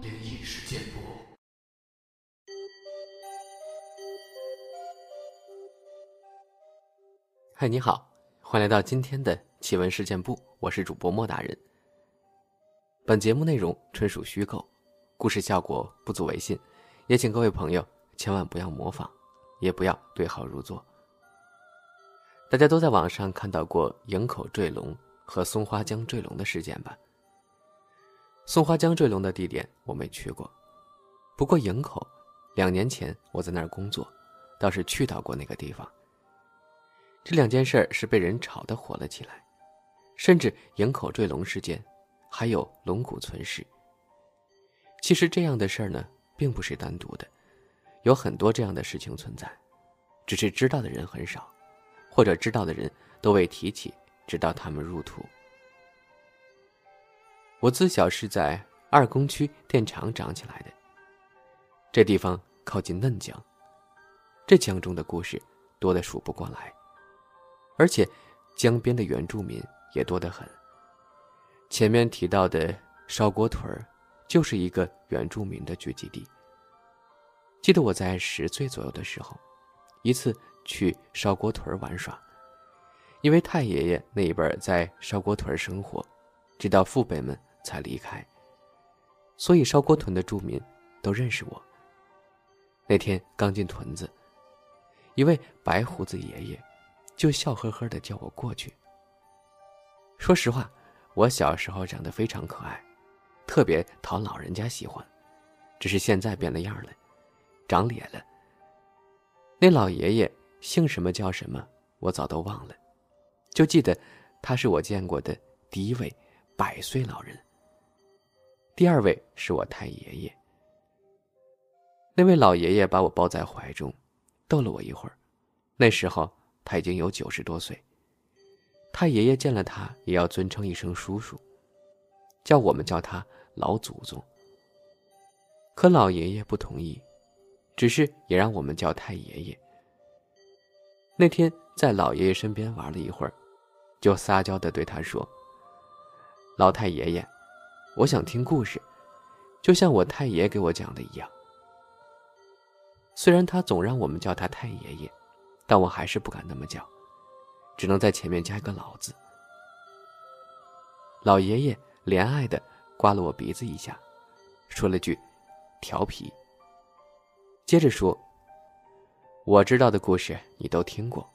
灵异事件簿。嗨，你好，欢迎来到今天的奇闻事件部，我是主播莫大人。本节目内容纯属虚构，故事效果不足为信，也请各位朋友千万不要模仿，也不要对号入座。大家都在网上看到过营口坠龙和松花江坠龙的事件吧？松花江坠龙的地点我没去过，不过营口，两年前我在那儿工作，倒是去到过那个地方。这两件事儿是被人炒得火了起来，甚至营口坠龙事件，还有龙骨存世。其实这样的事儿呢，并不是单独的，有很多这样的事情存在，只是知道的人很少。或者知道的人都未提起，直到他们入土。我自小是在二工区电厂长起来的。这地方靠近嫩江，这江中的故事多得数不过来，而且江边的原住民也多得很。前面提到的烧锅屯儿，就是一个原住民的聚集地。记得我在十岁左右的时候，一次。去烧锅屯玩耍，因为太爷爷那一辈在烧锅屯生活，直到父辈们才离开，所以烧锅屯的住民都认识我。那天刚进屯子，一位白胡子爷爷就笑呵呵的叫我过去。说实话，我小时候长得非常可爱，特别讨老人家喜欢，只是现在变了样了，长脸了。那老爷爷。姓什么叫什么，我早都忘了，就记得他是我见过的第一位百岁老人。第二位是我太爷爷。那位老爷爷把我抱在怀中，逗了我一会儿。那时候他已经有九十多岁。太爷爷见了他也要尊称一声叔叔，叫我们叫他老祖宗。可老爷爷不同意，只是也让我们叫太爷爷。那天在老爷爷身边玩了一会儿，就撒娇的对他说：“老太爷爷，我想听故事，就像我太爷给我讲的一样。”虽然他总让我们叫他太爷爷，但我还是不敢那么叫，只能在前面加一个“老”字。老爷爷怜爱的刮了我鼻子一下，说了句：“调皮。”接着说。我知道的故事你都听过，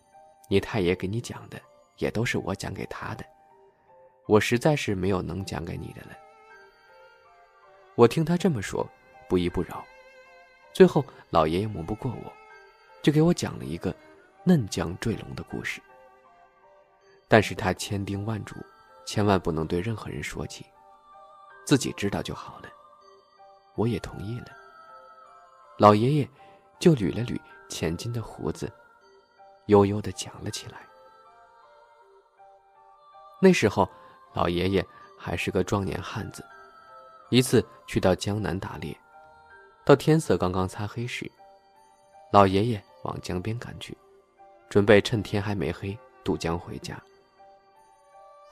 你太爷给你讲的也都是我讲给他的，我实在是没有能讲给你的了。我听他这么说，不依不饶，最后老爷爷磨不过我，就给我讲了一个嫩江坠龙的故事。但是他千叮万嘱，千万不能对任何人说起，自己知道就好了。我也同意了。老爷爷就捋了捋。浅金的胡子，悠悠的讲了起来。那时候，老爷爷还是个壮年汉子。一次去到江南打猎，到天色刚刚擦黑时，老爷爷往江边赶去，准备趁天还没黑渡江回家。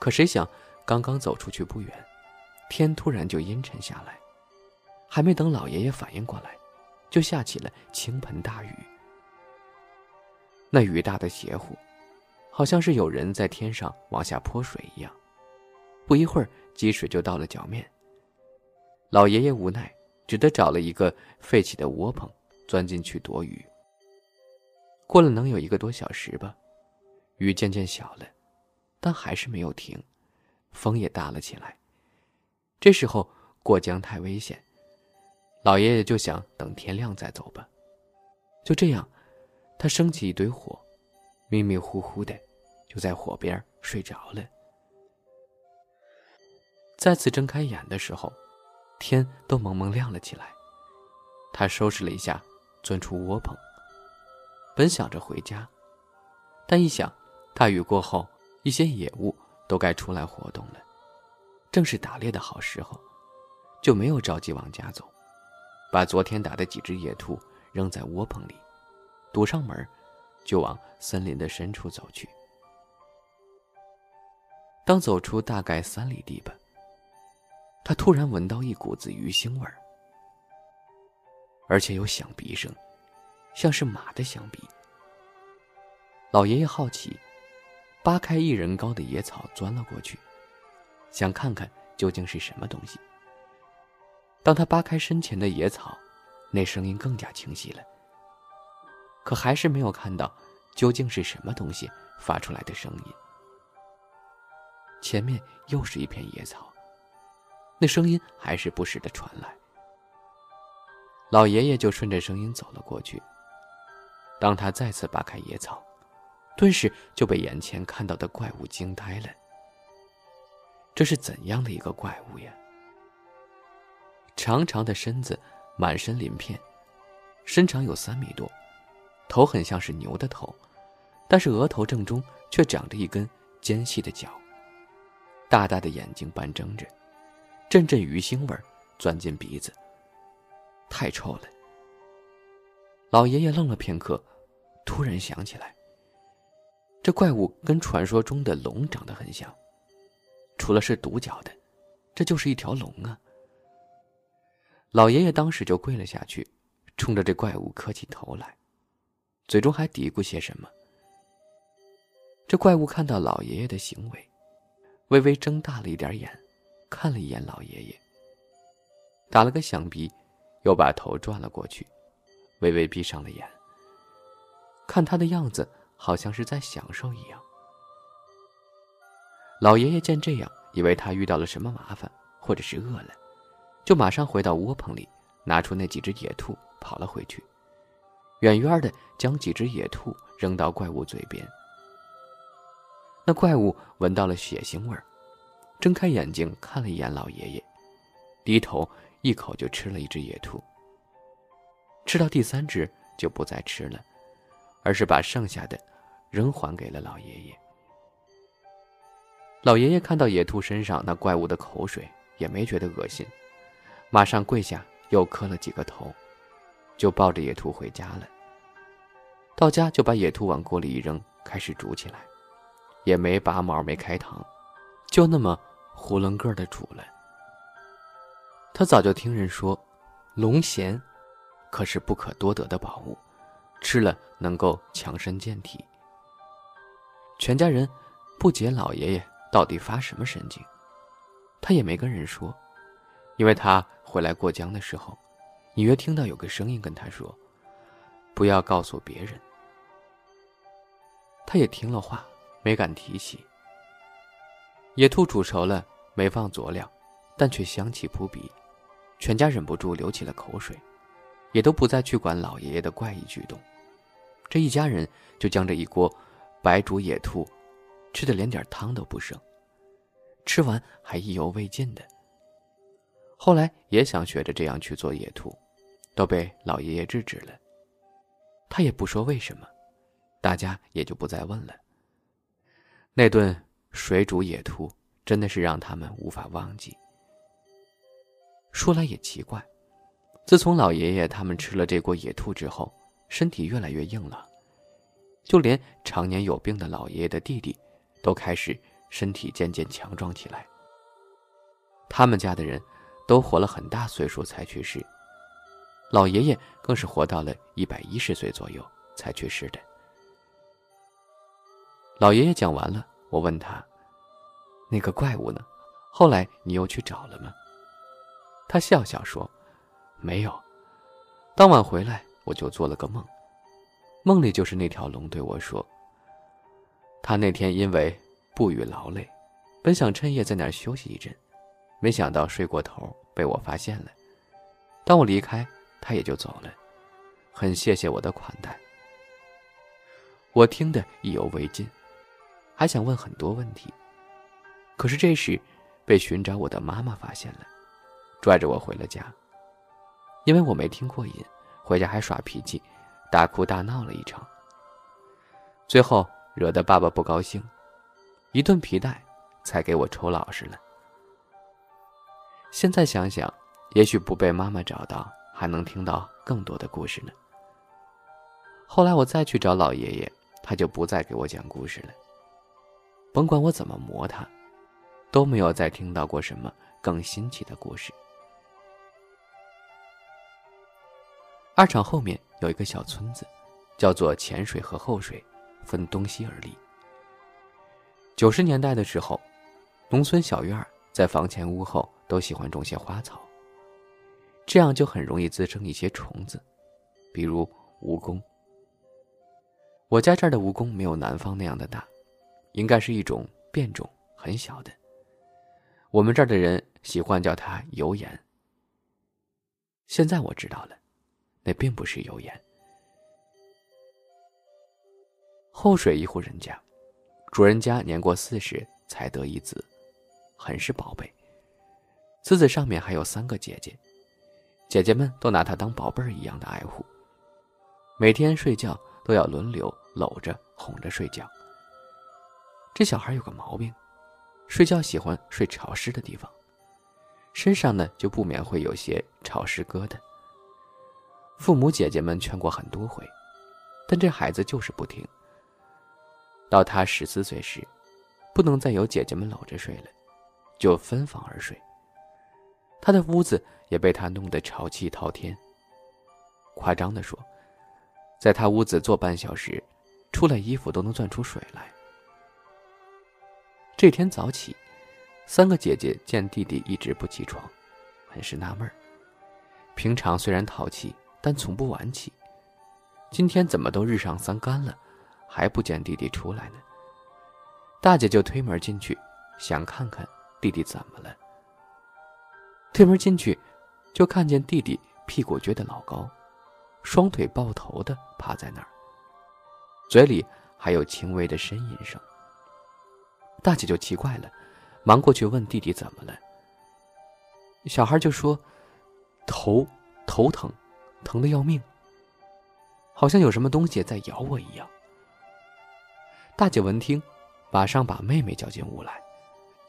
可谁想，刚刚走出去不远，天突然就阴沉下来，还没等老爷爷反应过来，就下起了倾盆大雨。那雨大的邪乎，好像是有人在天上往下泼水一样。不一会儿，积水就到了脚面。老爷爷无奈，只得找了一个废弃的窝棚，钻进去躲雨。过了能有一个多小时吧，雨渐渐小了，但还是没有停，风也大了起来。这时候过江太危险，老爷爷就想等天亮再走吧。就这样。他升起一堆火，迷迷糊糊的，就在火边睡着了。再次睁开眼的时候，天都蒙蒙亮了起来。他收拾了一下，钻出窝棚，本想着回家，但一想，大雨过后，一些野物都该出来活动了，正是打猎的好时候，就没有着急往家走，把昨天打的几只野兔扔在窝棚里。堵上门，就往森林的深处走去。当走出大概三里地吧，他突然闻到一股子鱼腥味儿，而且有响鼻声，像是马的响鼻。老爷爷好奇，扒开一人高的野草钻了过去，想看看究竟是什么东西。当他扒开身前的野草，那声音更加清晰了。可还是没有看到究竟是什么东西发出来的声音。前面又是一片野草，那声音还是不时的传来。老爷爷就顺着声音走了过去。当他再次扒开野草，顿时就被眼前看到的怪物惊呆了。这是怎样的一个怪物呀？长长的身子，满身鳞片，身长有三米多。头很像是牛的头，但是额头正中却长着一根尖细的角。大大的眼睛半睁着，阵阵鱼腥味钻进鼻子，太臭了。老爷爷愣了片刻，突然想起来，这怪物跟传说中的龙长得很像，除了是独角的，这就是一条龙啊。老爷爷当时就跪了下去，冲着这怪物磕起头来。嘴中还嘀咕些什么。这怪物看到老爷爷的行为，微微睁大了一点眼，看了一眼老爷爷，打了个响鼻，又把头转了过去，微微闭上了眼。看他的样子，好像是在享受一样。老爷爷见这样，以为他遇到了什么麻烦，或者是饿了，就马上回到窝棚里，拿出那几只野兔，跑了回去。远远的将几只野兔扔到怪物嘴边。那怪物闻到了血腥味儿，睁开眼睛看了一眼老爷爷，低头一口就吃了一只野兔。吃到第三只就不再吃了，而是把剩下的仍还给了老爷爷。老爷爷看到野兔身上那怪物的口水，也没觉得恶心，马上跪下又磕了几个头。就抱着野兔回家了。到家就把野兔往锅里一扔，开始煮起来，也没拔毛，没开膛，就那么囫囵个的煮了。他早就听人说，龙涎可是不可多得的宝物，吃了能够强身健体。全家人不解老爷爷到底发什么神经，他也没跟人说，因为他回来过江的时候。隐约听到有个声音跟他说：“不要告诉别人。”他也听了话，没敢提起。野兔煮熟了，没放佐料，但却香气扑鼻，全家忍不住流起了口水，也都不再去管老爷爷的怪异举动。这一家人就将这一锅白煮野兔吃的连点汤都不剩，吃完还意犹未尽的。后来也想学着这样去做野兔。都被老爷爷制止了。他也不说为什么，大家也就不再问了。那顿水煮野兔真的是让他们无法忘记。说来也奇怪，自从老爷爷他们吃了这锅野兔之后，身体越来越硬朗，就连常年有病的老爷爷的弟弟，都开始身体渐渐强壮起来。他们家的人都活了很大岁数才去世。老爷爷更是活到了一百一十岁左右才去世的。老爷爷讲完了，我问他：“那个怪物呢？后来你又去找了吗？”他笑笑说：“没有。当晚回来，我就做了个梦，梦里就是那条龙对我说：他那天因为不语劳累，本想趁夜在那儿休息一阵，没想到睡过头被我发现了。当我离开。”他也就走了，很谢谢我的款待。我听得意犹未尽，还想问很多问题，可是这时被寻找我的妈妈发现了，拽着我回了家。因为我没听过瘾，回家还耍脾气，大哭大闹了一场。最后惹得爸爸不高兴，一顿皮带才给我抽老实了。现在想想，也许不被妈妈找到。还能听到更多的故事呢。后来我再去找老爷爷，他就不再给我讲故事了。甭管我怎么磨他，都没有再听到过什么更新奇的故事。二厂后面有一个小村子，叫做前水和后水，分东西而立。九十年代的时候，农村小院在房前屋后都喜欢种些花草，这样就很容易滋生一些虫子，比如蜈蚣。我家这儿的蜈蚣没有南方那样的大，应该是一种变种，很小的。我们这儿的人喜欢叫它油盐。现在我知道了，那并不是油盐。后水一户人家，主人家年过四十才得一子，很是宝贝。子子上面还有三个姐姐，姐姐们都拿他当宝贝儿一样的爱护，每天睡觉都要轮流。搂着哄着睡觉。这小孩有个毛病，睡觉喜欢睡潮湿的地方，身上呢就不免会有些潮湿疙瘩。父母姐姐们劝过很多回，但这孩子就是不听。到他十四岁时，不能再有姐姐们搂着睡了，就分房而睡。他的屋子也被他弄得潮气滔天。夸张的说，在他屋子坐半小时。出来衣服都能攥出水来。这天早起，三个姐姐见弟弟一直不起床，很是纳闷。平常虽然淘气，但从不晚起。今天怎么都日上三竿了，还不见弟弟出来呢？大姐就推门进去，想看看弟弟怎么了。推门进去，就看见弟弟屁股撅得老高，双腿抱头的趴在那儿。嘴里还有轻微的呻吟声。大姐就奇怪了，忙过去问弟弟怎么了。小孩就说：“头头疼，疼的要命，好像有什么东西在咬我一样。”大姐闻听，马上把妹妹叫进屋来，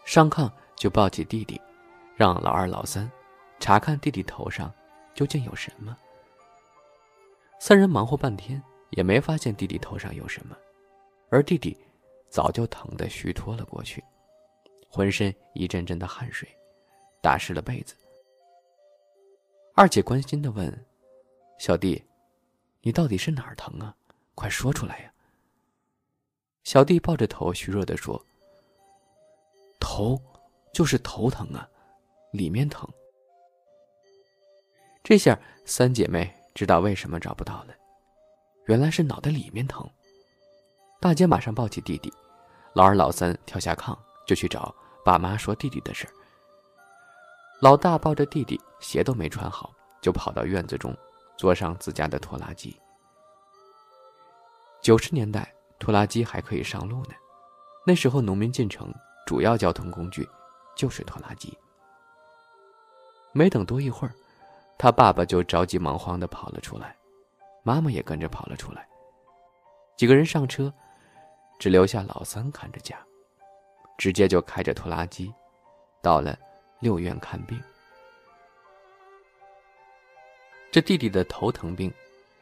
上炕就抱起弟弟，让老二、老三查看弟弟头上究竟有什么。三人忙活半天。也没发现弟弟头上有什么，而弟弟早就疼得虚脱了过去，浑身一阵阵的汗水，打湿了被子。二姐关心的问：“小弟，你到底是哪儿疼啊？快说出来呀！”小弟抱着头虚弱的说：“头，就是头疼啊，里面疼。”这下三姐妹知道为什么找不到了。原来是脑袋里面疼。大姐马上抱起弟弟，老二、老三跳下炕就去找爸妈说弟弟的事儿老大抱着弟弟，鞋都没穿好，就跑到院子中，坐上自家的拖拉机。九十年代，拖拉机还可以上路呢。那时候农民进城，主要交通工具就是拖拉机。没等多一会儿，他爸爸就着急忙慌地跑了出来。妈妈也跟着跑了出来。几个人上车，只留下老三看着家，直接就开着拖拉机，到了六院看病。这弟弟的头疼病，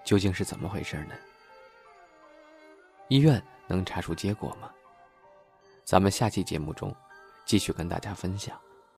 究竟是怎么回事呢？医院能查出结果吗？咱们下期节目中，继续跟大家分享。